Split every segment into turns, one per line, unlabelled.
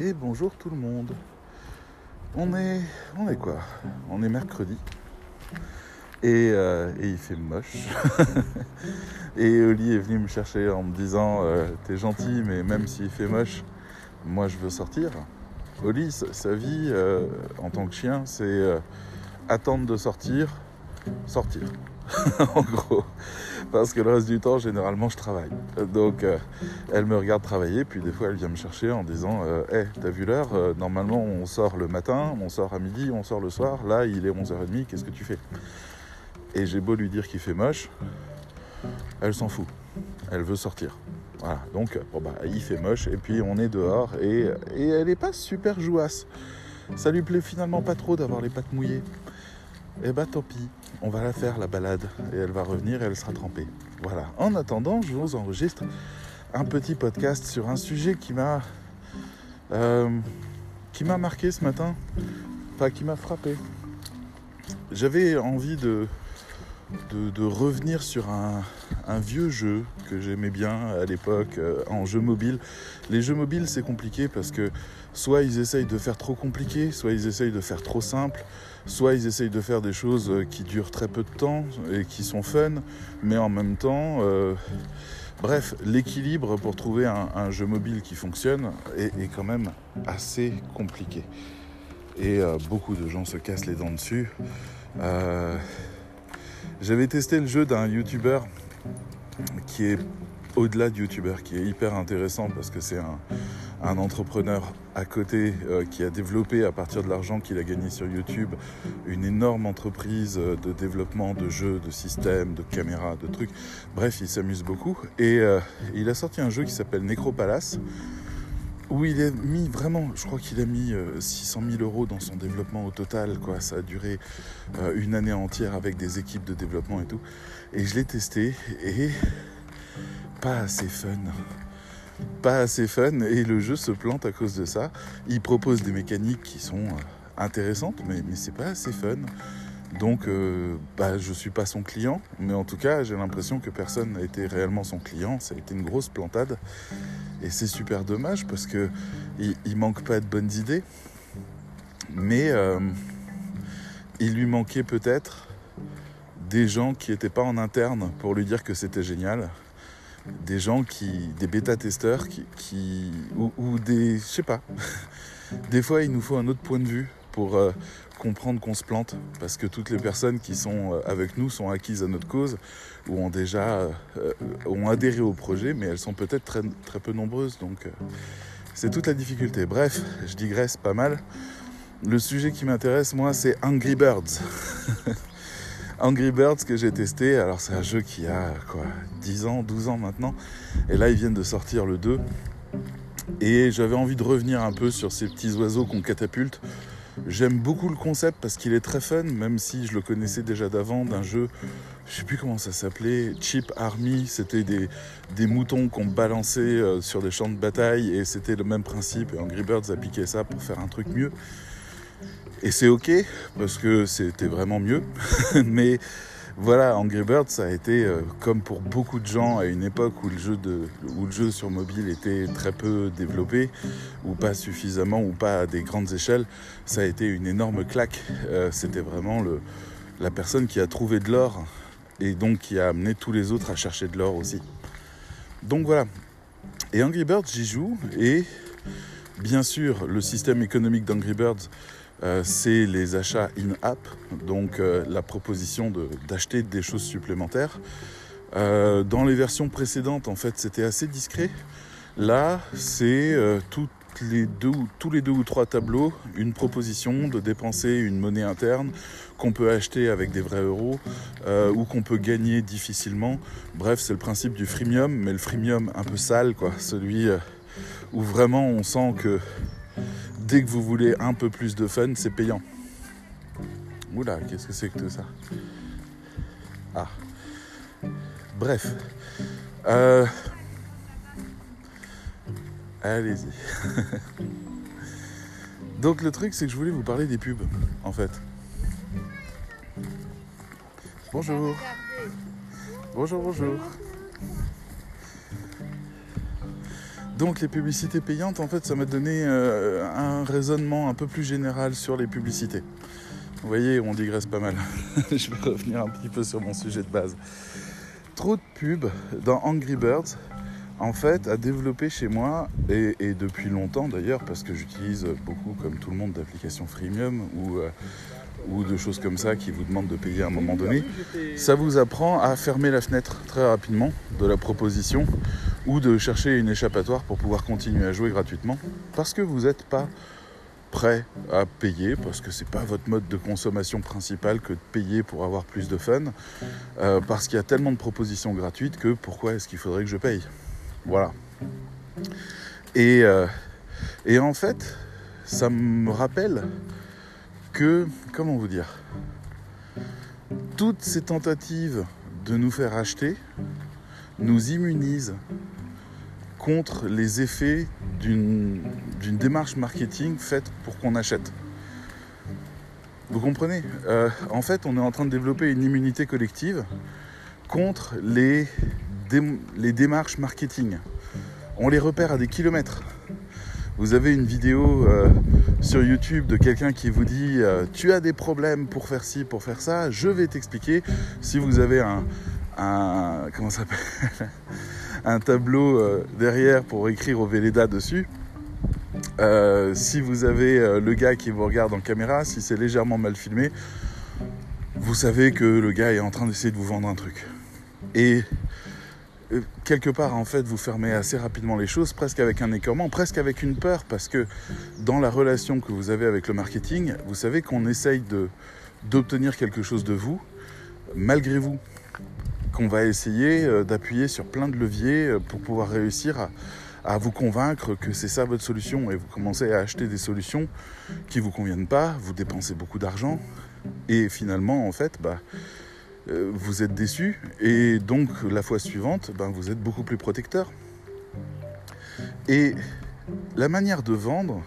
Et bonjour tout le monde. On est, on est quoi? On est mercredi. Et, euh, il fait moche. et Oli est venu me chercher en me disant euh, T'es gentil, mais même s'il fait moche, moi je veux sortir. Oli, sa, vie euh, en tant que chien, c'est attendre de sortir, sortir. en gros. Parce que le reste du temps, généralement, je travaille. Donc, euh, elle me regarde travailler, puis des fois, elle vient me chercher en disant euh, Hey, t'as vu l'heure Euh, Normalement, on sort le matin, on sort à midi, on sort le soir. Là, il est 11h30, qu'est-ce que tu fais? Et j'ai beau lui dire qu'il fait moche, elle s'en fout. Elle veut sortir. Voilà, donc bon bah, il fait moche et puis on est dehors et, et elle est pas super jouasse. Ça lui plaît finalement pas trop d'avoir les pattes mouillées. Eh bah tant pis, on va la faire la balade et elle va revenir et elle sera trempée. Voilà. En attendant, je vous enregistre un petit podcast sur un sujet qui m'a euh, qui m'a marqué ce matin, enfin qui m'a frappé. J'avais envie de, de, revenir sur un, vieux jeu que j'aimais bien à l'époque euh, en jeu mobile. Les jeux mobiles c'est compliqué parce que soit ils essayent de faire trop compliqué, soit ils essayent de faire trop simple, soit ils essayent de faire des choses euh, qui durent très peu de temps et qui sont fun, mais en même temps, euh, bref, l'équilibre pour trouver un, jeu mobile qui fonctionne est, quand même assez compliqué. Et beaucoup de gens se cassent les dents dessus. J'avais testé le jeu d'un youtubeur qui est au-delà de youtubeur, qui est hyper intéressant parce que c'est un, entrepreneur à côté euh, qui a développé à partir de l'argent qu'il a gagné sur YouTube une énorme entreprise euh, de développement de jeux, de systèmes, de caméras, de trucs. Bref, il s'amuse beaucoup et euh, il a sorti un jeu qui s'appelle Necropalace où il a mis vraiment, je crois qu'il a mis euh, 600 000 euros dans son développement au total. Quoi. Ça a duré euh, une année entière avec des équipes de développement et tout. Et je l'ai testé et pas assez fun pas assez fun et le jeu se plante à cause de ça. Il propose des mécaniques qui sont euh, intéressantes, mais, c'est pas assez fun. Donc, euh, bah, je suis pas son client, mais en tout cas, j'ai l'impression que personne n'a été réellement son client. Ça a été une grosse plantade et c'est super dommage parce que il, manque pas de bonnes idées, mais euh, il lui manquait peut-être des gens qui n'étaient pas en interne pour lui dire que c'était génial. Des gens qui, des bêta-testeurs qui, qui ou, ou, des, je sais pas, des fois il nous faut un autre point de vue pour euh, comprendre qu'on se plante, parce que toutes les personnes qui sont euh, avec nous sont acquises à notre cause ou ont déjà euh, ont adhéré au projet, mais elles sont peut-être très, très peu nombreuses, donc euh, c'est toute la difficulté. Bref, je digresse pas mal. Le sujet qui m'intéresse moi, c'est Angry Birds. Angry Birds que j'ai testé, alors c'est un jeu qui a quoi 10 ans, 12 ans maintenant, et là ils viennent de sortir le 2. Et j'avais envie de revenir un peu sur ces petits oiseaux qu'on catapulte. J'aime beaucoup le concept parce qu'il est très fun, même si je le connaissais déjà d'avant d'un jeu, je sais plus comment ça s'appelait, Cheap Army, c'était des, moutons qu'on balançait euh, sur des champs de bataille et c'était le même principe et Angry Birds a piqué ça pour faire un truc mieux. Et c'est ok, parce que c'était vraiment mieux. Mais voilà, Angry Birds, ça a été, euh, comme pour beaucoup de gens, à une époque où le, jeu de, où le jeu sur mobile était très peu développé, ou pas suffisamment, ou pas à des grandes échelles, ça a été une énorme claque. Euh, c'était vraiment le, la personne qui a trouvé de l'or, et donc qui a amené tous les autres à chercher de l'or aussi. Donc voilà. Et Angry Birds, j'y joue, et bien sûr, le système économique d'Angry Birds, euh, c'est les achats in-app, donc euh, la proposition d'acheter de, des choses supplémentaires. Euh, dans les versions précédentes, en fait, c'était assez discret. Là, c'est tous les deux ou trois tableaux, une proposition de dépenser une monnaie interne qu'on peut acheter avec des vrais euros ou qu'on peut gagner difficilement. Bref, c'est le principe du freemium, mais le freemium un peu sale, quoi. Celui où vraiment on sent que dès que vous voulez un peu plus de fun, c'est payant. Oula, qu'est-ce que c'est que tout ça? Ah. Bref. Euh... Allez-y. Donc le truc, c'est que je voulais vous parler des pubs, en fait. Bonjour. Bonjour, bonjour. Donc les publicités payantes, en fait, ça m'a donné euh, un raisonnement un peu plus général sur les publicités. Vous voyez, on digresse pas mal. Je vais revenir un petit peu sur mon sujet de base. Trop de pubs dans Angry Birds, en fait, a développé chez moi, et, depuis longtemps d'ailleurs, parce que j'utilise beaucoup, comme tout le monde, d'applications freemium ou, euh, ou de choses comme ça qui vous demandent de payer à un moment donné. Ça vous apprend à fermer la fenêtre très rapidement de la proposition ou de chercher une échappatoire pour pouvoir continuer à jouer gratuitement parce que vous n'êtes pas prêt à payer parce que c'est pas votre mode de consommation principal que de payer pour avoir plus de fun euh, parce qu'il y a tellement de propositions gratuites que pourquoi est-ce qu'il faudrait que je paye? Voilà. Et, euh, et en fait ça me rappelle que comment vous dire toutes ces tentatives de nous faire acheter nous immunisent contre les effets d'une démarche marketing faite pour qu'on achète. Vous comprenez? Euh, En fait, on est en train de développer une immunité collective contre les, dé- les démarches marketing. On les repère à des kilomètres. Vous avez une vidéo euh, sur YouTube de quelqu'un qui vous dit euh, Tu as des problèmes pour faire ci, pour faire ça, je vais t'expliquer. Si vous avez un. un comment ça s'appelle? Un tableau euh, derrière pour écrire au Véleda dessus. Euh, si vous avez euh, le gars qui vous regarde en caméra, si c'est légèrement mal filmé, vous savez que le gars est en train d'essayer de vous vendre un truc. Et quelque part, en fait, vous fermez assez rapidement les choses, presque avec un écœurement, presque avec une peur, parce que dans la relation que vous avez avec le marketing, vous savez qu'on essaye d'obtenir quelque chose de vous, malgré vous qu'on va essayer euh, d'appuyer sur plein de leviers euh, pour pouvoir réussir à, vous convaincre que c'est ça votre solution et vous commencez à acheter des solutions qui vous conviennent pas, vous dépensez beaucoup d'argent et finalement en fait bah, euh, vous êtes déçu et donc la fois suivante ben, vous êtes beaucoup plus protecteur. Et la manière de vendre,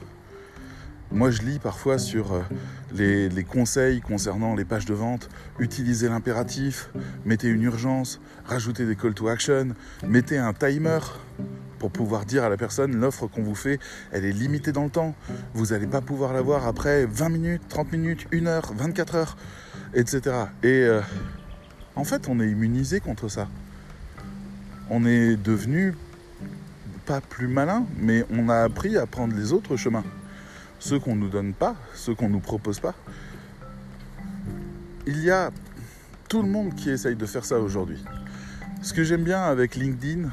moi, je lis parfois sur euh, les, conseils concernant les pages de vente. Utilisez l'impératif, mettez une urgence, rajoutez des call to action, mettez un timer pour pouvoir dire à la personne l'offre qu'on vous fait, elle est limitée dans le temps. Vous n'allez pas pouvoir la voir après 20 minutes, 30 minutes, 1 heure, 24 heures, etc. Et euh, en fait, on est immunisé contre ça. On est devenu pas plus malin, mais on a appris à prendre les autres chemins ceux qu'on ne nous donne pas, ceux qu'on ne nous propose pas. Il y a tout le monde qui essaye de faire ça aujourd'hui. Ce que j'aime bien avec LinkedIn,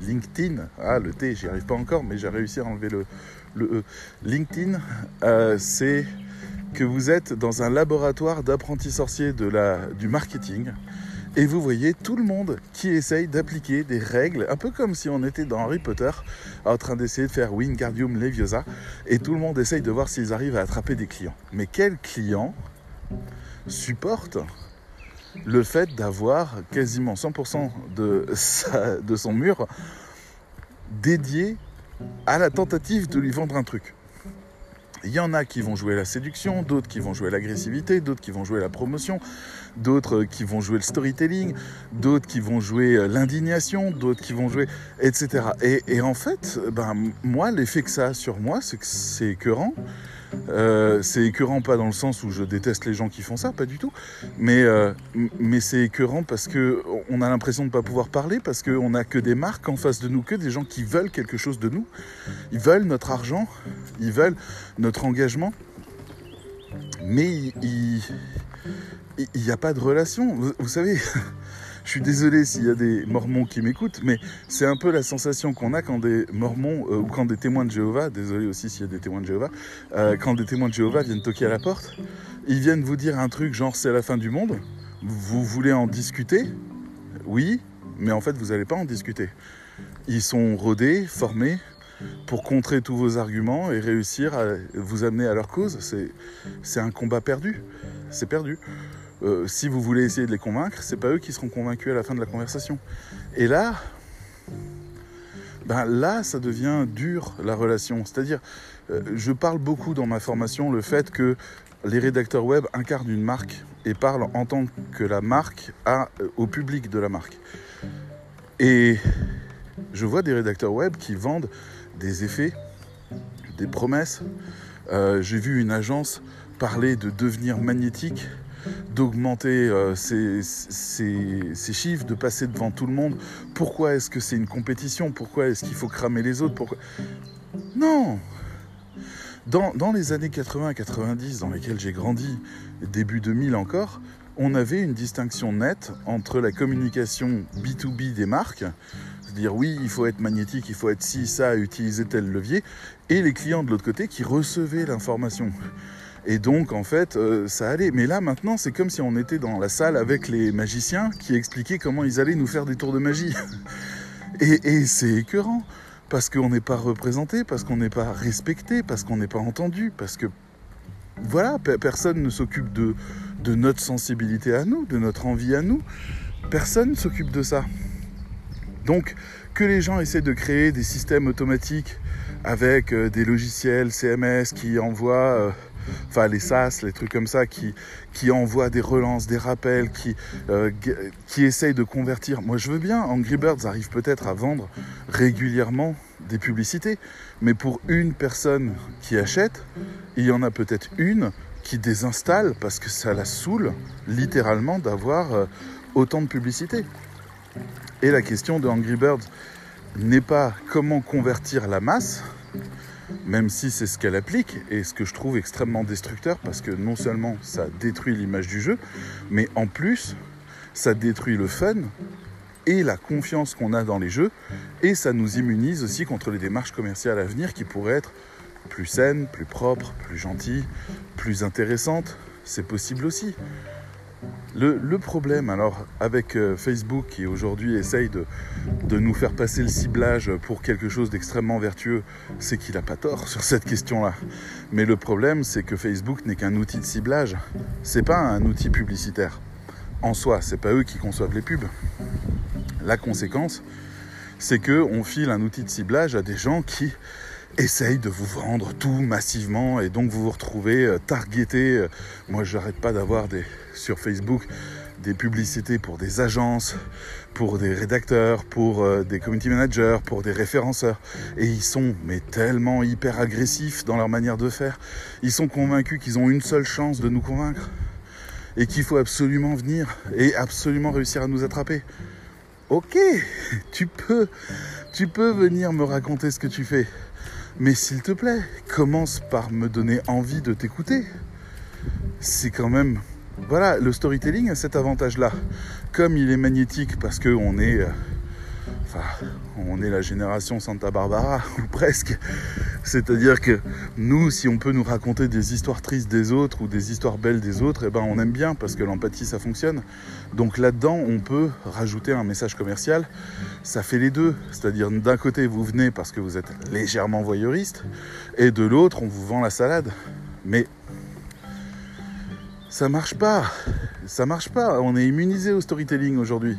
LinkedIn, ah le T, j'y arrive pas encore, mais j'ai réussi à enlever le, E. LinkedIn, euh, c'est que vous êtes dans un laboratoire d'apprentis sorciers du marketing et vous voyez tout le monde qui essaye d'appliquer des règles, un peu comme si on était dans Harry Potter, en train d'essayer de faire Wingardium Leviosa, et tout le monde essaye de voir s'ils arrivent à attraper des clients. Mais quel client supporte le fait d'avoir quasiment 100% de, de son mur dédié à la tentative de lui vendre un truc? Il y en a qui vont jouer la séduction, d'autres qui vont jouer l'agressivité, d'autres qui vont jouer la promotion, d'autres euh, qui vont jouer le storytelling, d'autres qui vont jouer euh, l'indignation, d'autres qui vont jouer, etc. Et, en fait, ben, moi, l'effet que ça a sur moi, c'est que c'est écœurant. Euh, c'est écœurant pas dans le sens où je déteste les gens qui font ça, pas du tout, mais, euh, mais c'est écœurant parce que on a l'impression de ne pas pouvoir parler, parce qu'on n'a que des marques en face de nous, que des gens qui veulent quelque chose de nous. Ils veulent notre argent, ils veulent notre engagement, mais il n'y a pas de relation. Vous savez, je suis désolé s'il y a des mormons qui m'écoutent, mais c'est un peu la sensation qu'on a quand des mormons euh, ou quand des témoins de Jéhovah, désolé aussi s'il y a des témoins de Jéhovah, euh, quand des témoins de Jéhovah viennent toquer à la porte, ils viennent vous dire un truc genre c'est la fin du monde, vous voulez en discuter? Oui, mais en fait vous n'allez pas en discuter. Ils sont rodés, formés pour contrer tous vos arguments et réussir à vous amener à leur cause. C'est, un combat perdu. C'est perdu. Euh, si vous voulez essayer de les convaincre, c'est pas eux qui seront convaincus à la fin de la conversation. Et là, ben là, ça devient dur la relation. C'est-à-dire, euh, je parle beaucoup dans ma formation le fait que les rédacteurs web incarnent une marque et parlent en tant que la marque euh, au public de la marque. Et Je vois des rédacteurs web qui vendent des effets, des promesses. J'ai vu une agence parler de devenir magnétique, d'augmenter euh, ses chiffres, de passer devant tout le monde. Pourquoi est-ce que c'est une compétition? Pourquoi est-ce qu'il faut cramer les autres? Non dans, dans les années 80-90 dans lesquelles j'ai grandi, début 2000 encore, on avait une distinction nette entre la communication B2B des marques, c'est-à-dire oui, il faut être magnétique, il faut être ci, ça, utiliser tel levier, et les clients de l'autre côté qui recevaient l'information. Et donc, en fait, euh, ça allait. Mais là, maintenant, c'est comme si on était dans la salle avec les magiciens qui expliquaient comment ils allaient nous faire des tours de magie. Et, c'est écœurant, parce qu'on n'est pas représenté, parce qu'on n'est pas respecté, parce qu'on n'est pas entendu, parce que, voilà, pe- personne ne s'occupe de, de notre sensibilité à nous, de notre envie à nous. Personne ne s'occupe de ça. Donc, que les gens essaient de créer des systèmes automatiques avec euh, des logiciels CMS qui envoient, euh, enfin les SaaS, les trucs comme ça, qui, qui envoient des relances, des rappels, qui, euh, qui essayent de convertir. Moi, je veux bien, Angry Birds arrive peut-être à vendre régulièrement des publicités, mais pour une personne qui achète, il y en a peut-être une qui désinstalle parce que ça la saoule littéralement d'avoir euh, autant de publicité. Et la question de Angry Birds n'est pas comment convertir la masse, même si c'est ce qu'elle applique, et ce que je trouve extrêmement destructeur, parce que non seulement ça détruit l'image du jeu, mais en plus, ça détruit le fun et la confiance qu'on a dans les jeux, et ça nous immunise aussi contre les démarches commerciales à venir qui pourraient être plus saines, plus propres, plus gentilles, plus intéressantes. C'est possible aussi. Le, problème alors avec euh, Facebook qui aujourd'hui essaye de, de nous faire passer le ciblage pour quelque chose d'extrêmement vertueux, c'est qu'il n'a pas tort sur cette question-là. Mais le problème c'est que Facebook n'est qu'un outil de ciblage, c'est pas un outil publicitaire. En soi, c'est pas eux qui conçoivent les pubs. La conséquence, c'est que on file un outil de ciblage à des gens qui essayent de vous vendre tout massivement et donc vous vous retrouvez euh, targeté. Euh, Moi, j'arrête pas d'avoir des sur Facebook des publicités pour des agences, pour des rédacteurs, pour euh, des community managers, pour des référenceurs. Et ils sont mais tellement hyper agressifs dans leur manière de faire. Ils sont convaincus qu'ils ont une seule chance de nous convaincre et qu'il faut absolument venir et absolument réussir à nous attraper. Ok, tu peux, tu peux venir me raconter ce que tu fais. Mais s'il te plaît, commence par me donner envie de t'écouter. C'est quand même... Voilà, le storytelling a cet avantage-là. Comme il est magnétique parce qu'on est... on est la génération Santa Barbara, ou presque. C'est-à-dire que nous, si on peut nous raconter des histoires tristes des autres ou des histoires belles des autres, eh ben on aime bien parce que l'empathie, ça fonctionne. Donc là-dedans, on peut rajouter un message commercial. Ça fait les deux. C'est-à-dire d'un côté, vous venez parce que vous êtes légèrement voyeuriste, et de l'autre, on vous vend la salade. Mais ça marche pas. Ça marche pas. On est immunisé au storytelling aujourd'hui.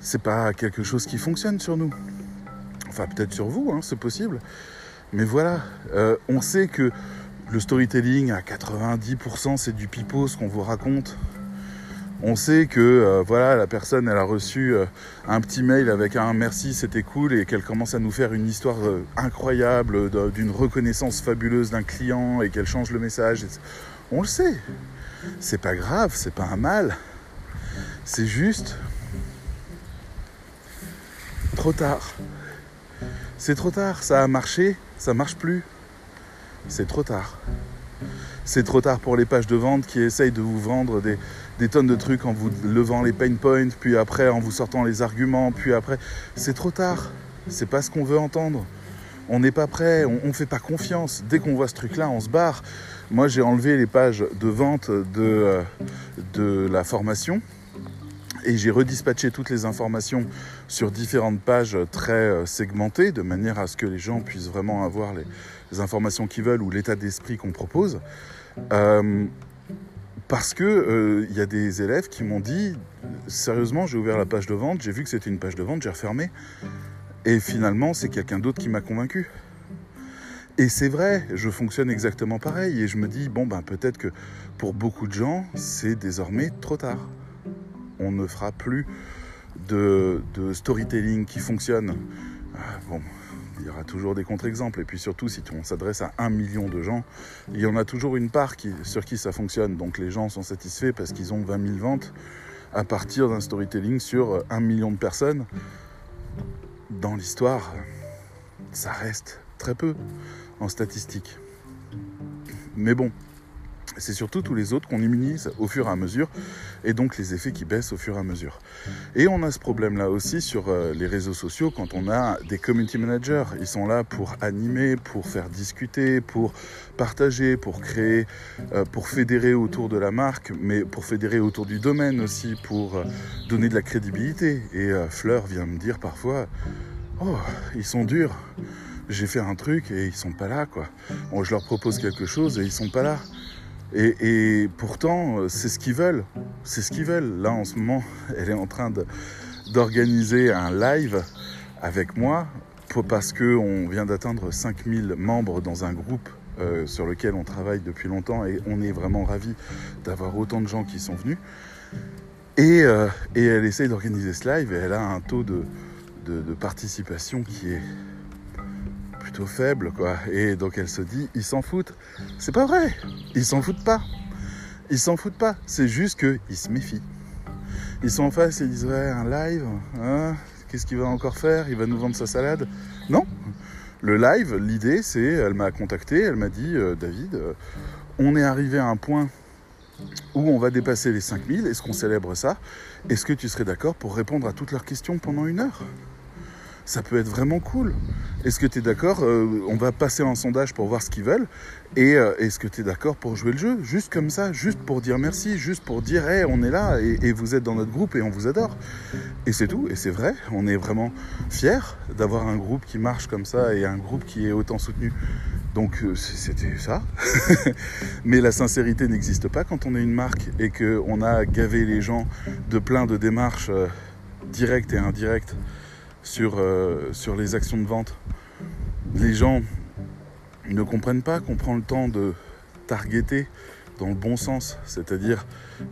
C'est pas quelque chose qui fonctionne sur nous. Enfin, peut-être sur vous, hein, c'est possible. Mais voilà, euh, on sait que le storytelling à 90% c'est du pipeau, ce qu'on vous raconte. On sait que euh, voilà, la personne elle a reçu euh, un petit mail avec un merci, c'était cool, et qu'elle commence à nous faire une histoire incroyable d'une reconnaissance fabuleuse d'un client et qu'elle change le message. On le sait. C'est pas grave, c'est pas un mal. C'est juste trop tard. C'est trop tard, ça a marché, ça marche plus. C'est trop tard. C'est trop tard pour les pages de vente qui essayent de vous vendre des, tonnes de trucs en vous levant les pain points, puis après en vous sortant les arguments, puis après. C'est trop tard. C'est pas ce qu'on veut entendre. On n'est pas prêt, on ne fait pas confiance. Dès qu'on voit ce truc-là, on se barre. Moi, j'ai enlevé les pages de vente de, euh, de la formation et j'ai redispatché toutes les informations sur différentes pages très euh, segmentées, de manière à ce que les gens puissent vraiment avoir les, informations qu'ils veulent ou l'état d'esprit qu'on propose. Euh, parce que euh, il y a des élèves qui m'ont dit sérieusement, j'ai ouvert la page de vente, j'ai vu que c'était une page de vente, j'ai refermé, et finalement c'est quelqu'un d'autre qui m'a convaincu. Et c'est vrai, je fonctionne exactement pareil, et je me dis bon ben peut-être que pour beaucoup de gens c'est désormais trop tard on ne fera plus de, storytelling qui fonctionne, ah, bon, il y aura toujours des contre-exemples. Et puis surtout, si on s'adresse à un million de gens, il y en a toujours une part sur qui ça fonctionne. Donc les gens sont satisfaits parce qu'ils ont 20 000 ventes à partir d'un storytelling sur un million de personnes. Dans l'histoire, ça reste très peu en statistique. Mais bon, c'est surtout tous les autres qu'on immunise au fur et à mesure, et donc les effets qui baissent au fur et à mesure. Et on a ce problème-là aussi sur euh, les réseaux sociaux quand on a des community managers. Ils sont là pour animer, pour faire discuter, pour partager, pour créer, euh, pour fédérer autour de la marque, mais pour fédérer autour du domaine aussi, pour euh, donner de la crédibilité. Et Fleur vient me dire parfois, oh, ils sont durs. J'ai fait un truc et ils sont pas là, quoi. Je leur propose quelque chose et ils sont pas là. Et, pourtant, euh, c'est ce qu'ils veulent. C'est ce qu'ils veulent. Là, en ce moment, elle est en train d'organiser un live avec moi parce qu'on vient d'atteindre 5000 membres dans un groupe euh, sur lequel on travaille depuis longtemps et on est vraiment ravis d'avoir autant de gens qui sont venus. Et, euh, elle essaye d'organiser ce live et elle a un taux de participation qui est faible, quoi. Et donc elle se dit, ils s'en foutent. C'est pas vrai, ils s'en foutent pas. Ils s'en foutent pas, c'est juste qu'ils se méfient. Ils sont en face et ils disent, ouais, un live, hein, qu'est-ce qu'il va encore faire? Il va nous vendre sa salade? Non, le live, l'idée, c'est, elle m'a contacté, elle m'a dit, euh, David, euh, on est arrivé à un point où on va dépasser les 5000, est-ce qu'on célèbre ça? Est-ce que tu serais d'accord pour répondre à toutes leurs questions pendant une heure? Ça peut être vraiment cool. Est-ce que tu es d'accord euh, On va passer un sondage pour voir ce qu'ils veulent. Et euh, est-ce que tu es d'accord pour jouer le jeu? Juste comme ça, juste pour dire merci, juste pour dire hey, on est là et, vous êtes dans notre groupe et on vous adore. Et c'est tout. Et c'est vrai, on est vraiment fiers d'avoir un groupe qui marche comme ça et un groupe qui est autant soutenu. Donc euh, c'était ça. Mais la sincérité n'existe pas quand on est une marque et qu'on a gavé les gens de plein de démarches directes et indirectes sur, euh, sur les actions de vente. Les gens ne comprennent pas qu'on prend le temps de targeter dans le bon sens, c'est-à-dire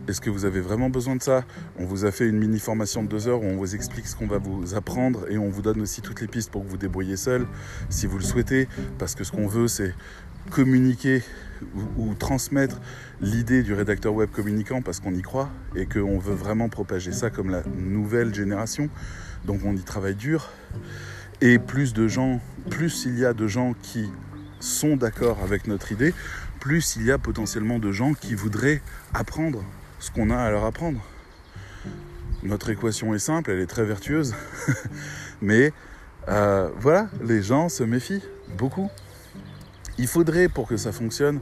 est-ce que vous avez vraiment besoin de ça? On vous a fait une mini formation de deux heures où on vous explique ce qu'on va vous apprendre et on vous donne aussi toutes les pistes pour que vous débrouillez seul si vous le souhaitez, parce que ce qu'on veut c'est communiquer ou, ou transmettre l'idée du rédacteur web communicant parce qu'on y croit et qu'on veut vraiment propager ça comme la nouvelle génération. Donc on y travaille dur. Et plus de gens, plus il y a de gens qui sont d'accord avec notre idée, plus il y a potentiellement de gens qui voudraient apprendre ce qu'on a à leur apprendre. Notre équation est simple, elle est très vertueuse, mais euh, voilà, les gens se méfient beaucoup. Il faudrait, pour que ça fonctionne,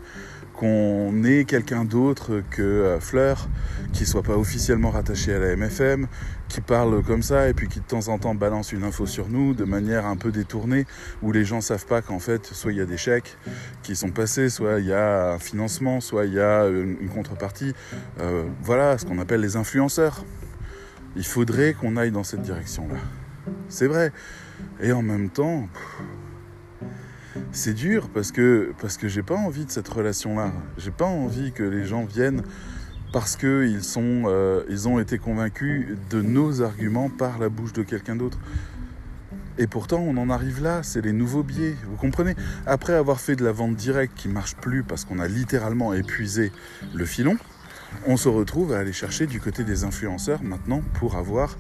qu'on ait quelqu'un d'autre que euh, Fleur, qui soit pas officiellement rattaché à la MFM, qui parle comme ça et puis qui de temps en temps balance une info sur nous de manière un peu détournée, où les gens savent pas qu'en fait, soit il y a des chèques qui sont passés, soit il y a un financement, soit il y a une, contrepartie. Euh, voilà ce qu'on appelle les influenceurs. Il faudrait qu'on aille dans cette direction-là. C'est vrai. Et en même temps c'est dur parce que parce que j'ai pas envie de cette relation-là. J'ai pas envie que les gens viennent parce qu'ils euh, ils ont été convaincus de nos arguments par la bouche de quelqu'un d'autre. Et pourtant, on en arrive là, c'est les nouveaux biais. Vous comprenez? Après avoir fait de la vente directe qui marche plus parce qu'on a littéralement épuisé le filon, on se retrouve à aller chercher du côté des influenceurs maintenant pour avoir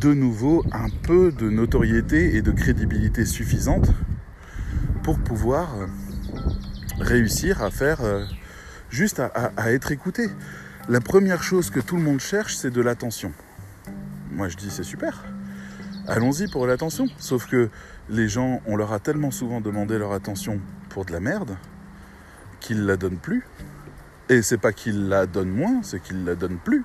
de nouveau un peu de notoriété et de crédibilité suffisante pour pouvoir euh, réussir à faire euh, juste à, être écouté. La première chose que tout le monde cherche, c'est de l'attention. Moi, je dis c'est super. Allons-y pour l'attention. Sauf que les gens, on leur a tellement souvent demandé leur attention pour de la merde qu'ils la donnent plus. Et c'est pas qu'ils la donnent moins, c'est qu'ils la donnent plus.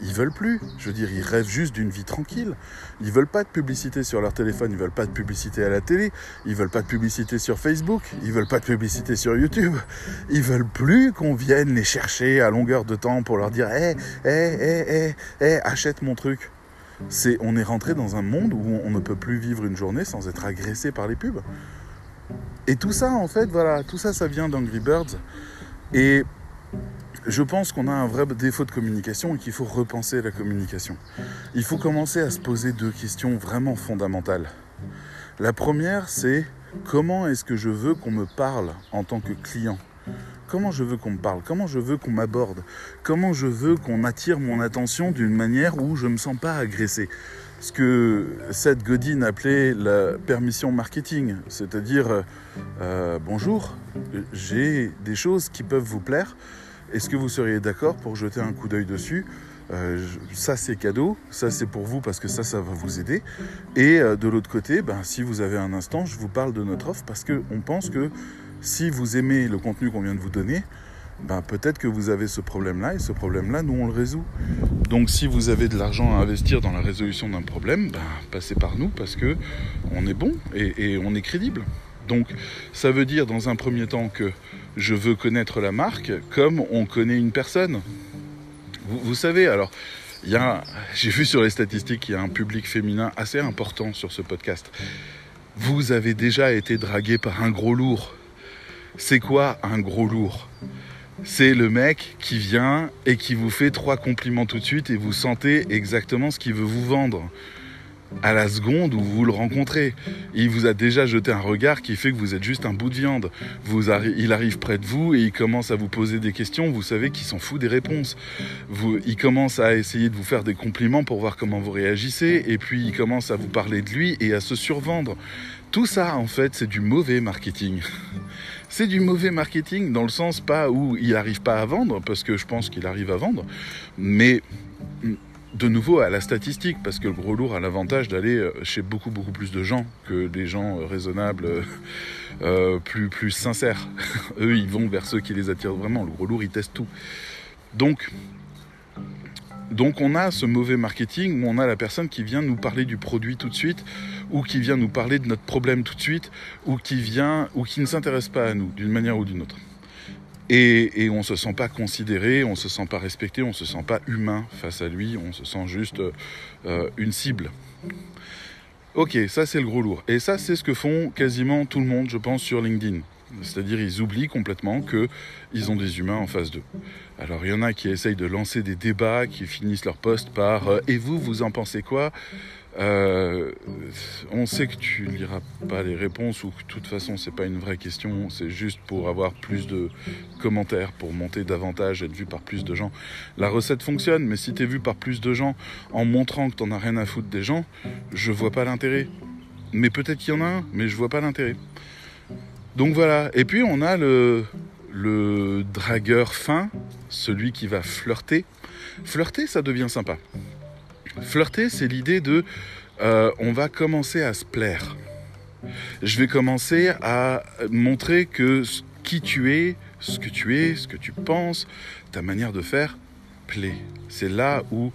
Ils veulent plus. Je veux dire, ils rêvent juste d'une vie tranquille. Ils veulent pas de publicité sur leur téléphone, ils veulent pas de publicité à la télé, ils veulent pas de publicité sur Facebook, ils veulent pas de publicité sur YouTube. Ils veulent plus qu'on vienne les chercher à longueur de temps pour leur dire "Eh, eh, eh, eh, eh, achète mon truc." C'est on est rentré dans un monde où on ne peut plus vivre une journée sans être agressé par les pubs. Et tout ça en fait, voilà, tout ça ça vient d'Angry Birds et je pense qu'on a un vrai défaut de communication et qu'il faut repenser la communication. Il faut commencer à se poser deux questions vraiment fondamentales. La première, c'est comment est-ce que je veux qu'on me parle en tant que client? Comment je veux qu'on me parle? Comment je veux qu'on m'aborde? Comment je veux qu'on attire mon attention d'une manière où je ne me sens pas agressé? Ce que Seth Godin appelait la permission marketing, c'est-à-dire euh, bonjour, j'ai des choses qui peuvent vous plaire, est-ce que vous seriez d'accord pour jeter un coup d'œil dessus euh, ça c'est cadeau, ça c'est pour vous parce que ça ça va vous aider. Et euh, de l'autre côté, ben, si vous avez un instant, je vous parle de notre offre parce qu'on pense que si vous aimez le contenu qu'on vient de vous donner, ben, peut-être que vous avez ce problème-là et ce problème-là, nous on le résout. Donc si vous avez de l'argent à investir dans la résolution d'un problème, ben, passez par nous parce que on est bon et, et on est crédible. Donc ça veut dire dans un premier temps que je veux connaître la marque comme on connaît une personne. Vous, savez, alors, j'ai vu sur les statistiques qu'il y a un public féminin assez important sur ce podcast. Vous avez déjà été dragué par un gros lourd. C'est quoi un gros lourd? C'est le mec qui vient et qui vous fait trois compliments tout de suite et vous sentez exactement ce qu'il veut vous vendre à la seconde où vous le rencontrez. Il vous a déjà jeté un regard qui fait que vous êtes juste un bout de viande. Il arrive près de vous et il commence à vous poser des questions. Vous savez qu'il s'en fout des réponses. Il commence à essayer de vous faire des compliments pour voir comment vous réagissez. Et puis il commence à vous parler de lui et à se survendre. Tout ça, en fait, c'est du mauvais marketing. C'est du mauvais marketing dans le sens pas où il n'arrive pas à vendre, parce que je pense qu'il arrive à vendre, mais de nouveau à la statistique, parce que le gros lourd a l'avantage d'aller euh, chez beaucoup beaucoup plus de gens que des gens euh, raisonnables, euh, plus, plus sincères. Eux, ils vont vers ceux qui les attirent vraiment. Le gros lourd, il teste tout. Donc, donc on a ce mauvais marketing où on a la personne qui vient nous parler du produit tout de suite, ou qui vient nous parler de notre problème tout de suite, ou qui vient, ou qui ne s'intéresse pas à nous d'une manière ou d'une autre. Et, on ne se sent pas considéré, on ne se sent pas respecté, on ne se sent pas humain face à lui, on se sent juste euh, une cible. Ok, ça c'est le gros lourd. Et ça c'est ce que font quasiment tout le monde, je pense, sur LinkedIn. C'est-à-dire ils oublient complètement qu'ils ont des humains en face d'eux. Alors il y en a qui essayent de lancer des débats, qui finissent leur poste par euh, Et vous, vous en pensez quoi? Euh, on sait que tu liras pas les réponses ou que de toute façon c'est pas une vraie question, c'est juste pour avoir plus de commentaires, pour monter davantage, être vu par plus de gens. La recette fonctionne, mais si tu es vu par plus de gens en montrant que t'en as rien à foutre des gens, je vois pas l'intérêt. Mais peut-être qu'il y en a un, mais je vois pas l'intérêt. Donc voilà. Et puis on a le dragueur fin, celui qui va flirter. Flirter, ça devient sympa. Flirter, c'est l'idée de euh, on va commencer à se plaire. Je vais commencer à montrer que qui tu es, ce que tu es, ce que tu penses, ta manière de faire plaît. C'est là où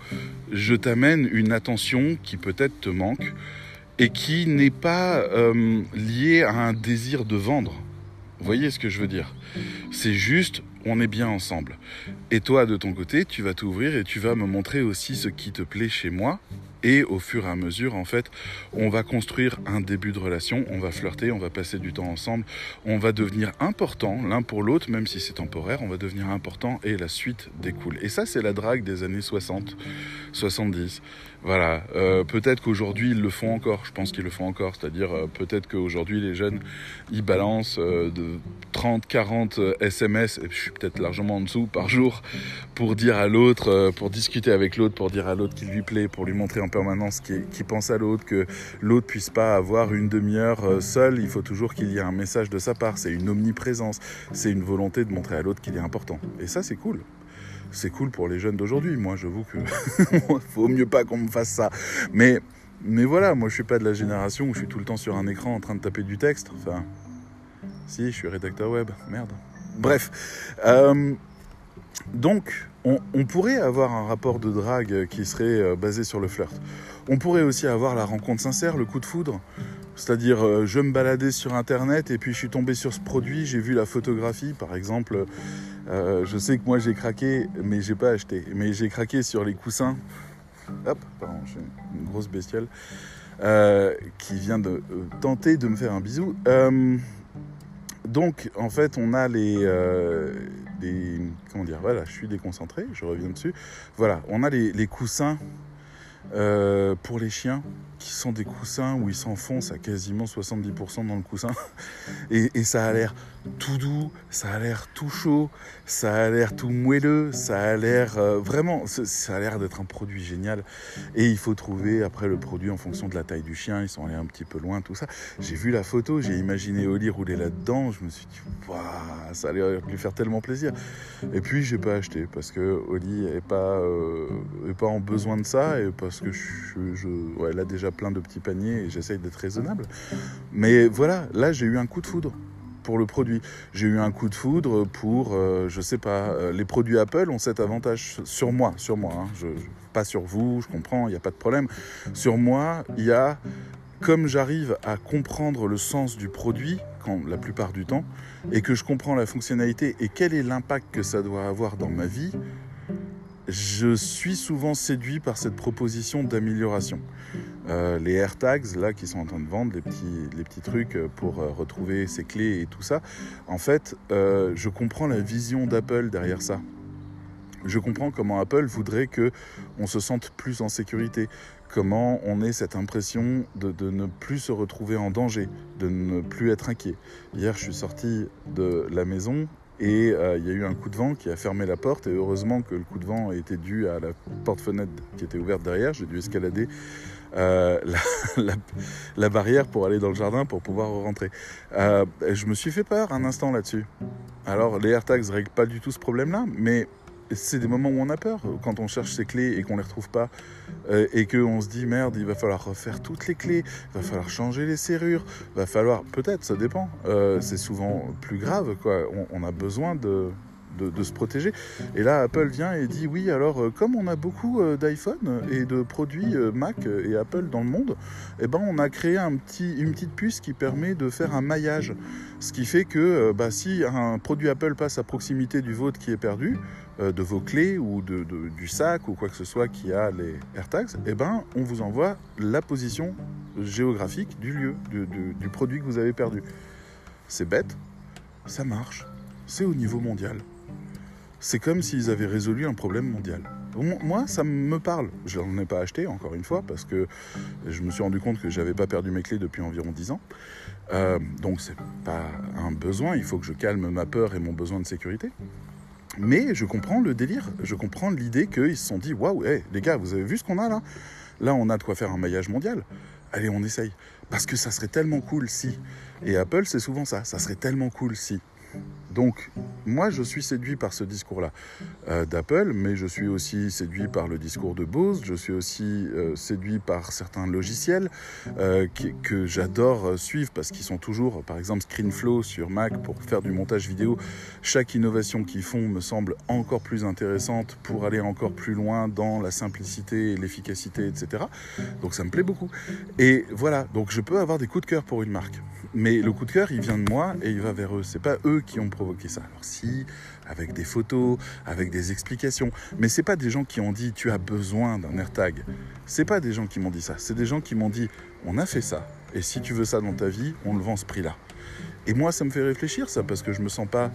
je t'amène une attention qui peut-être te manque et qui n'est pas euh, liée à un désir de vendre. Vous voyez ce que je veux dire? C'est juste on est bien ensemble. Et toi, de ton côté, tu vas t'ouvrir et tu vas me montrer aussi ce qui te plaît chez moi. Et au fur et à mesure, en fait, on va construire un début de relation, on va flirter, on va passer du temps ensemble, on va devenir important l'un pour l'autre, même si c'est temporaire, on va devenir important et la suite découle. Et ça, c'est la drague des années 60, 70. Voilà, euh, peut-être qu'aujourd'hui ils le font encore, je pense qu'ils le font encore, c'est-à-dire euh, peut-être qu'aujourd'hui les jeunes ils balancent euh, de 30, 40 SMS, et je suis peut-être largement en dessous par jour, pour dire à l'autre, pour discuter avec l'autre, pour dire à l'autre qu'il lui plaît, pour lui montrer en permanence qu'il pense à l'autre, que l'autre puisse pas avoir une demi-heure seul, il faut toujours qu'il y ait un message de sa part, c'est une omniprésence, c'est une volonté de montrer à l'autre qu'il est important. Et ça c'est cool c'est cool pour les jeunes d'aujourd'hui. Moi, j'avoue que faut mieux pas qu'on me fasse ça. Mais, mais voilà, moi, je suis pas de la génération où je suis tout le temps sur un écran en train de taper du texte. Enfin, si, je suis rédacteur web. Merde. Bref. Euh, donc, on, pourrait avoir un rapport de drague qui serait euh, basé sur le flirt. On pourrait aussi avoir la rencontre sincère, le coup de foudre. C'est-à-dire, euh, je me baladais sur Internet et puis je suis tombé sur ce produit, j'ai vu la photographie, par exemple. Euh, je sais que moi j'ai craqué, mais j'ai pas acheté. Mais j'ai craqué sur les coussins. Hop, pardon, j'ai une grosse bestiole qui vient de tenter de me faire un bisou. Donc, en fait, on a les, euh, Comment dire Voilà, je suis déconcentré, je reviens dessus. Voilà, on a les, les coussins euh, pour les chiens qui sont des coussins où ils s'enfoncent à quasiment 70% dans le coussin. Et, ça a l'air tout doux, ça a l'air tout chaud, ça a l'air tout moelleux, ça a l'air euh, vraiment, ça a l'air d'être un produit génial. Et il faut trouver après le produit en fonction de la taille du chien. Ils sont allés un petit peu loin, tout ça. J'ai vu la photo, j'ai imaginé Oli rouler là-dedans. Je me suis dit, Waouh, ça allait lui faire tellement plaisir. Et puis j'ai pas acheté parce que Oli est pas, euh, pas en besoin de ça et parce que je, je, ouais, elle a déjà plein de petits paniers et j'essaye d'être raisonnable. Mais voilà, là j'ai eu un coup de foudre pour le produit. J'ai eu un coup de foudre pour, euh, je sais pas, euh, les produits Apple ont cet avantage sur moi, sur moi, hein. pas sur vous, je comprends, il n'y a pas de problème. Sur moi, il y a, comme j'arrive à comprendre le sens du produit, quand, la plupart du temps, et que je comprends la fonctionnalité et quel est l'impact que ça doit avoir dans ma vie, je suis souvent séduit par cette proposition d'amélioration. Euh, les AirTags, là, qui sont en train de vendre, les petits, les petits trucs pour euh, retrouver ses clés et tout ça, en fait, euh, je comprends la vision d'Apple derrière ça. Je comprends comment Apple voudrait que on se sente plus en sécurité, comment on ait cette impression de, de ne plus se retrouver en danger, de ne plus être inquiet. Hier, je suis sorti de la maison et euh, il y a eu un coup de vent qui a fermé la porte et heureusement que le coup de vent était dû à la porte-fenêtre qui était ouverte derrière. J'ai dû escalader euh, la, barrière pour aller dans le jardin pour pouvoir rentrer. Euh, je me suis fait peur un instant là-dessus. Alors les AirTags règlent pas du tout ce problème-là, mais c'est des moments où on a peur. Quand on cherche ses clés et qu'on les retrouve pas euh, et qu'on se dit merde il va falloir refaire toutes les clés il va falloir changer les serrures va falloir peut-être ça dépend Euh, c'est souvent plus grave quoi. On a besoin de, de, se protéger et là Apple vient et dit oui alors euh, comme on a beaucoup euh, d'iPhone et de produits euh, Mac et Apple dans le monde eh ben on a créé une petite puce qui permet de faire un maillage ce qui fait que bah, si un produit Apple passe à proximité du vôtre qui est perdu de vos clés ou de, du sac ou quoi que ce soit qui a les AirTags, eh ben, on vous envoie la position géographique du lieu, du produit que vous avez perdu. C'est bête, ça marche, c'est au niveau mondial. C'est comme s'ils avaient résolu un problème mondial. Moi, ça me parle. Je n'en ai pas acheté, encore une fois, parce que je me suis rendu compte que j'avais pas perdu mes clés depuis environ 10 ans. Euh, donc, c'est pas un besoin. Il faut que je calme ma peur et mon besoin de sécurité. Mais je comprends le délire, je comprends l'idée qu'ils se sont dit waouh, les gars, vous avez vu ce qu'on a là? Là, on a de quoi faire un maillage mondial. Allez, on essaye. Parce que ça serait tellement cool si. Et Apple, c'est souvent ça. Ça serait tellement cool si. Donc, moi, je suis séduit par ce discours-là euh, d'Apple, mais je suis aussi séduit par le discours de Bose. Je suis aussi euh, séduit par certains logiciels euh, que j'adore suivre parce qu'ils sont toujours, par exemple, ScreenFlow sur Mac pour faire du montage vidéo. Chaque innovation qu'ils font me semble encore plus intéressante pour aller encore plus loin dans la simplicité et l'efficacité, etc. Donc ça me plaît beaucoup. Et voilà, donc je peux avoir des coups de cœur pour une marque. Mais le coup de cœur, il vient de moi et il va vers eux. C'est pas eux qui ont provoqué ça. Alors si, avec des photos, avec des explications, mais c'est pas des gens qui ont dit tu as besoin d'un AirTag. C'est pas des gens qui m'ont dit ça. C'est des gens qui m'ont dit on a fait ça. Et si tu veux ça dans ta vie, on le vend ce prix-là. Et moi, ça me fait réfléchir, ça, parce que je me sens pas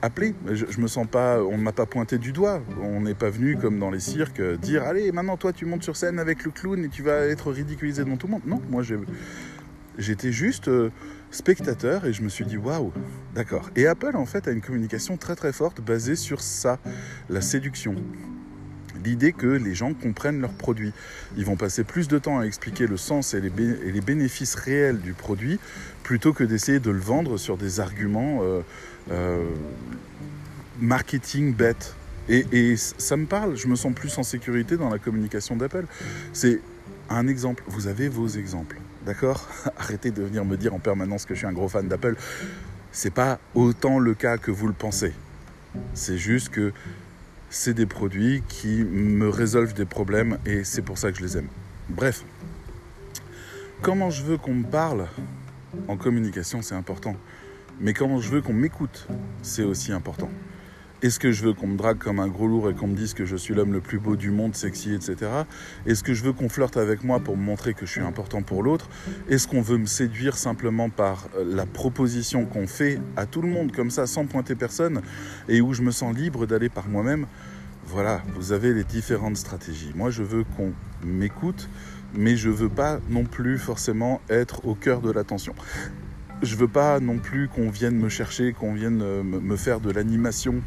appelé. Je, je me sens pas, on ne m'a pas pointé du doigt. On n'est pas venu comme dans les cirques euh, dire allez, maintenant toi tu montes sur scène avec le clown et tu vas être ridiculisé devant tout le monde. Non, moi j'ai J'étais juste euh, spectateur et je me suis dit waouh, d'accord. Et Apple en fait a une communication très très forte basée sur ça, la séduction. L'idée que les gens comprennent leurs produits. Ils vont passer plus de temps à expliquer le sens et les, bénéfices réels du produit plutôt que d'essayer de le vendre sur des arguments euh, euh, marketing bêtes. Et ça me parle, je me sens plus en sécurité dans la communication d'Apple. C'est un exemple, vous avez vos exemples, d'accord Arrêtez de venir me dire en permanence que je suis un gros fan d'Apple. C'est pas autant le cas que vous le pensez. C'est juste que c'est des produits qui me résolvent des problèmes et c'est pour ça que je les aime. Bref, comment je veux qu'on me parle en communication, c'est important. Mais comment je veux qu'on m'écoute, c'est aussi important. Est-ce que je veux qu'on me drague comme un gros lourd et qu'on me dise que je suis l'homme le plus beau du monde, sexy, etc. Est-ce que je veux qu'on flirte avec moi pour me montrer que je suis important pour l'autre? Est-ce qu'on veut me séduire simplement par euh, la proposition qu'on fait à tout le monde comme ça, sans pointer personne, et où je me sens libre d'aller par moi-même? Voilà, vous avez les différentes stratégies. Moi, je veux qu'on m'écoute, mais je veux pas non plus forcément être au cœur de l'attention je veux pas non plus qu'on vienne me chercher, qu'on vienne euh, me faire de l'animation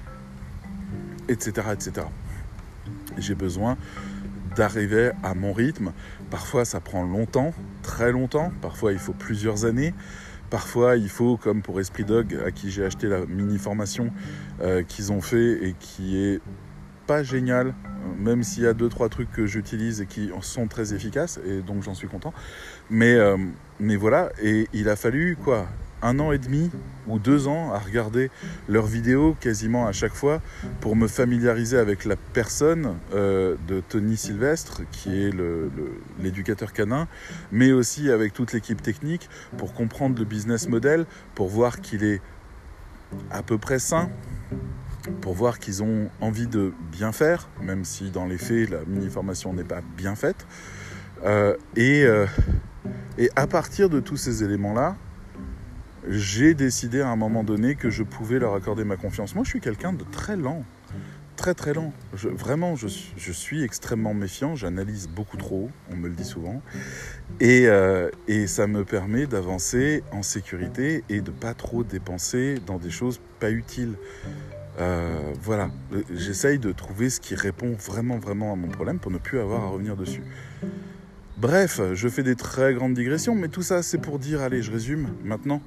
etc. etc. J'ai besoin d'arriver à mon rythme. Parfois, ça prend longtemps, très longtemps. Parfois, il faut plusieurs années. Parfois, il faut, comme pour Esprit Dog, à qui j'ai acheté la mini formation euh, qu'ils ont fait et qui est pas génial, même s'il y a deux trois trucs que j'utilise et qui sont très efficaces et donc j'en suis content. Mais euh, mais voilà, et il a fallu quoi un an et demi ou deux ans à regarder leurs vidéos quasiment à chaque fois pour me familiariser avec la personne euh, de Tony Sylvestre, qui est l'éducateur canin, mais aussi avec toute l'équipe technique pour comprendre le business model, pour voir qu'il est à peu près sain, pour voir qu'ils ont envie de bien faire, même si dans les faits la mini-formation n'est pas bien faite. Euh, et, euh, et à partir de tous ces éléments-là, j'ai décidé à un moment donné que je pouvais leur accorder ma confiance. Moi, je suis quelqu'un de très lent, très très lent. vraiment, je, suis extrêmement méfiant, j'analyse beaucoup trop, on me le dit souvent, et, euh, et ça me permet d'avancer en sécurité et de pas trop dépenser dans des choses pas utiles. Euh, voilà, j'essaye de trouver ce qui répond vraiment vraiment à mon problème pour ne plus avoir à revenir dessus. Bref, je fais des très grandes digressions, mais tout ça c'est pour dire, allez, je résume maintenant.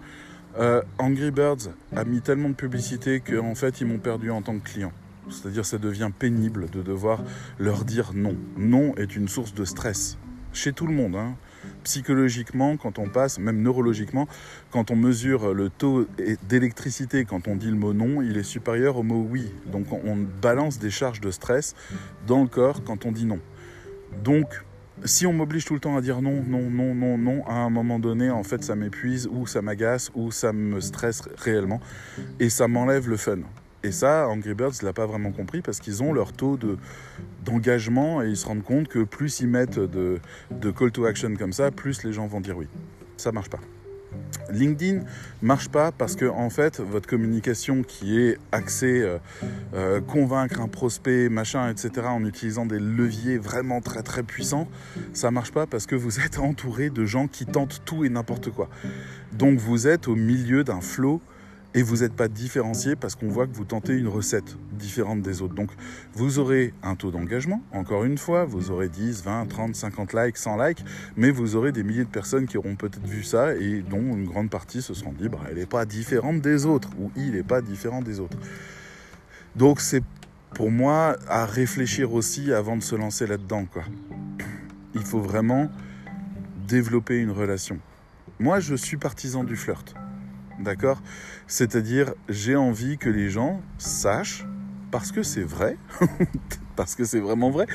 Euh, Angry Birds a mis tellement de publicité qu'en fait ils m'ont perdu en tant que client. C'est-à-dire ça devient pénible de devoir leur dire non. Non est une source de stress chez tout le monde. Hein. Psychologiquement, quand on passe, même neurologiquement, quand on mesure le taux d'électricité, quand on dit le mot non, il est supérieur au mot oui. Donc on balance des charges de stress dans le corps quand on dit non. Donc si on m'oblige tout le temps à dire non, non, non, non, non, à un moment donné, en fait, ça m'épuise ou ça m'agace ou ça me stresse réellement et ça m'enlève le fun. Et ça, Angry Birds l'a pas vraiment compris parce qu'ils ont leur taux de, d'engagement et ils se rendent compte que plus ils mettent de, de call to action comme ça, plus les gens vont dire oui. Ça marche pas. LinkedIn marche pas parce que en fait votre communication qui est axée euh, euh, convaincre un prospect machin etc en utilisant des leviers vraiment très très puissants ça marche pas parce que vous êtes entouré de gens qui tentent tout et n'importe quoi. Donc vous êtes au milieu d'un flot et vous n'êtes pas différencié parce qu'on voit que vous tentez une recette différente des autres. Donc vous aurez un taux d'engagement, encore une fois, vous aurez 10, 20, 30, 50 likes, 100 likes, mais vous aurez des milliers de personnes qui auront peut-être vu ça et dont une grande partie se seront dit, bah, elle n'est pas différente des autres, ou il n'est pas différent des autres. Donc c'est pour moi à réfléchir aussi avant de se lancer là-dedans. Il faut vraiment développer une relation. Moi, je suis partisan du flirt. D'accord? C'est-à-dire, j'ai envie que les gens sachent, parce que c'est vrai, parce que c'est vraiment vrai,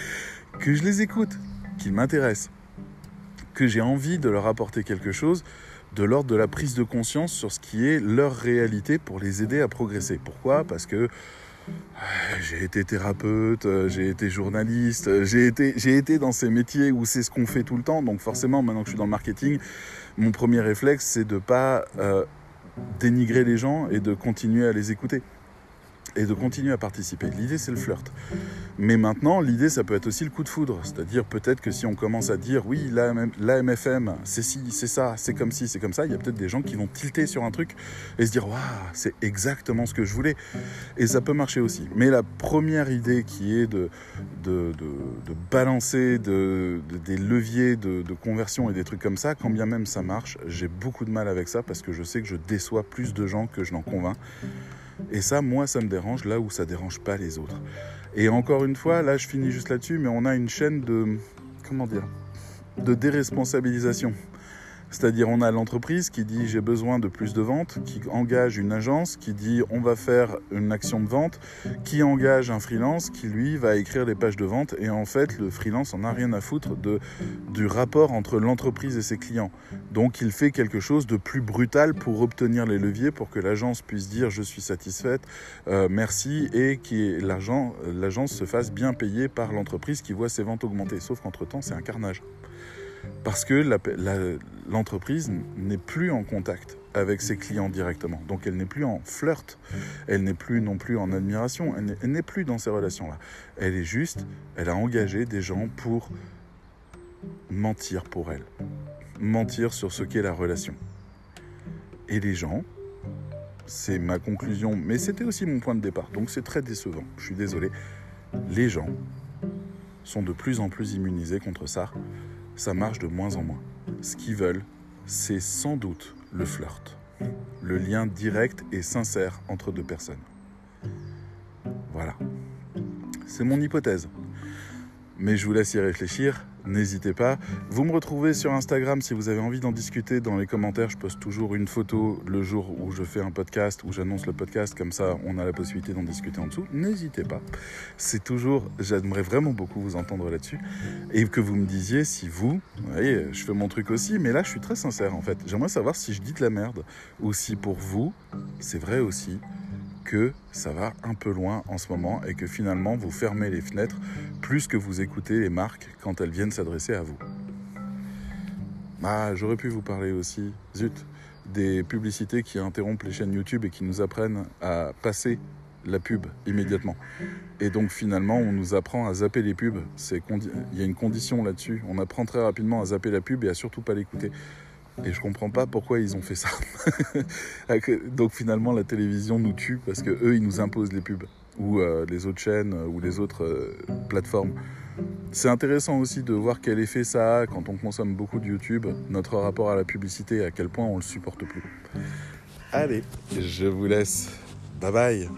que je les écoute, qu'ils m'intéressent, que j'ai envie de leur apporter quelque chose de l'ordre de la prise de conscience sur ce qui est leur réalité pour les aider à progresser. Pourquoi? Parce que j'ai été thérapeute, j'ai été journaliste, j'ai été, j'ai été dans ces métiers où c'est ce qu'on fait tout le temps. Donc forcément, maintenant que je suis dans le marketing, mon premier réflexe, c'est de pas euh, dénigrer les gens et de continuer à les écouter et de continuer à participer. L'idée, c'est le flirt. Mais maintenant, l'idée, ça peut être aussi le coup de foudre. C'est-à-dire, peut-être que si on commence à dire, oui, l'AMFM, c'est ci, c'est ça, c'est comme ci, c'est comme ça, il y a peut-être des gens qui vont tilter sur un truc et se dire, waouh, c'est exactement ce que je voulais. Et ça peut marcher aussi. Mais la première idée qui est de, de, de, balancer de, des leviers de, conversion et des trucs comme ça, quand bien même ça marche, j'ai beaucoup de mal avec ça parce que je sais que je déçois plus de gens que je n'en convainc. Et ça, moi, ça me dérange là où ça dérange pas les autres. Et encore une fois, là, je finis juste là-dessus, mais on a une chaîne de, comment dire, de déresponsabilisation. C'est-à-dire on a l'entreprise qui dit j'ai besoin de plus de ventes, qui engage une agence, qui dit on va faire une action de vente, qui engage un freelance qui lui va écrire les pages de vente et en fait le freelance en a rien à foutre du rapport entre l'entreprise et ses clients. Donc il fait quelque chose de plus brutal pour obtenir les leviers pour que l'agence puisse dire je suis satisfaite, euh, merci et que l'agence se fasse bien payer par l'entreprise qui voit ses ventes augmenter. Sauf qu'entre-temps c'est un carnage parce que l'entreprise n'est plus en contact avec ses clients directement. Donc elle n'est plus en flirt, elle n'est plus non plus en admiration, elle n'est plus dans ces relations-là. Elle est juste, elle a engagé des gens pour mentir pour elle, mentir sur ce qu'est la relation. Et les gens, c'est ma conclusion, mais c'était aussi mon point de départ, donc c'est très décevant, je suis désolé, les gens sont de plus en plus immunisés contre ça ça marche de moins en moins. Ce qu'ils veulent, c'est sans doute le flirt, le lien direct et sincère entre deux personnes. Voilà. C'est mon hypothèse. Mais je vous laisse y réfléchir n'hésitez pas. Vous me retrouvez sur Instagram si vous avez envie d'en discuter. Dans les commentaires, je poste toujours une photo le jour où je fais un podcast, où j'annonce le podcast. Comme ça, on a la possibilité d'en discuter en dessous. N'hésitez pas. C'est toujours, j'aimerais vraiment beaucoup vous entendre là-dessus. Et que vous me disiez si vous, vous voyez, je fais mon truc aussi, mais là, je suis très sincère en fait. J'aimerais savoir si je dis de la merde ou si pour vous, c'est vrai aussi que ça va un peu loin en ce moment et que finalement vous fermez les fenêtres plus que vous écoutez les marques quand elles viennent s'adresser à vous. Ah, j'aurais pu vous parler aussi, zut, des publicités qui interrompent les chaînes YouTube et qui nous apprennent à passer la pub immédiatement. Et donc finalement, on nous apprend à zapper les pubs. Il y a une condition là-dessus. On apprend très rapidement à zapper la pub et à surtout pas l'écouter. Et je comprends pas pourquoi ils ont fait ça. Donc finalement, la télévision nous tue parce que eux, ils nous imposent les pubs ou euh, les autres chaînes ou les autres euh, plateformes. C'est intéressant aussi de voir quel effet ça a quand on consomme beaucoup de YouTube, notre rapport à la publicité à quel point on le supporte plus. Allez, je vous laisse. Bye bye.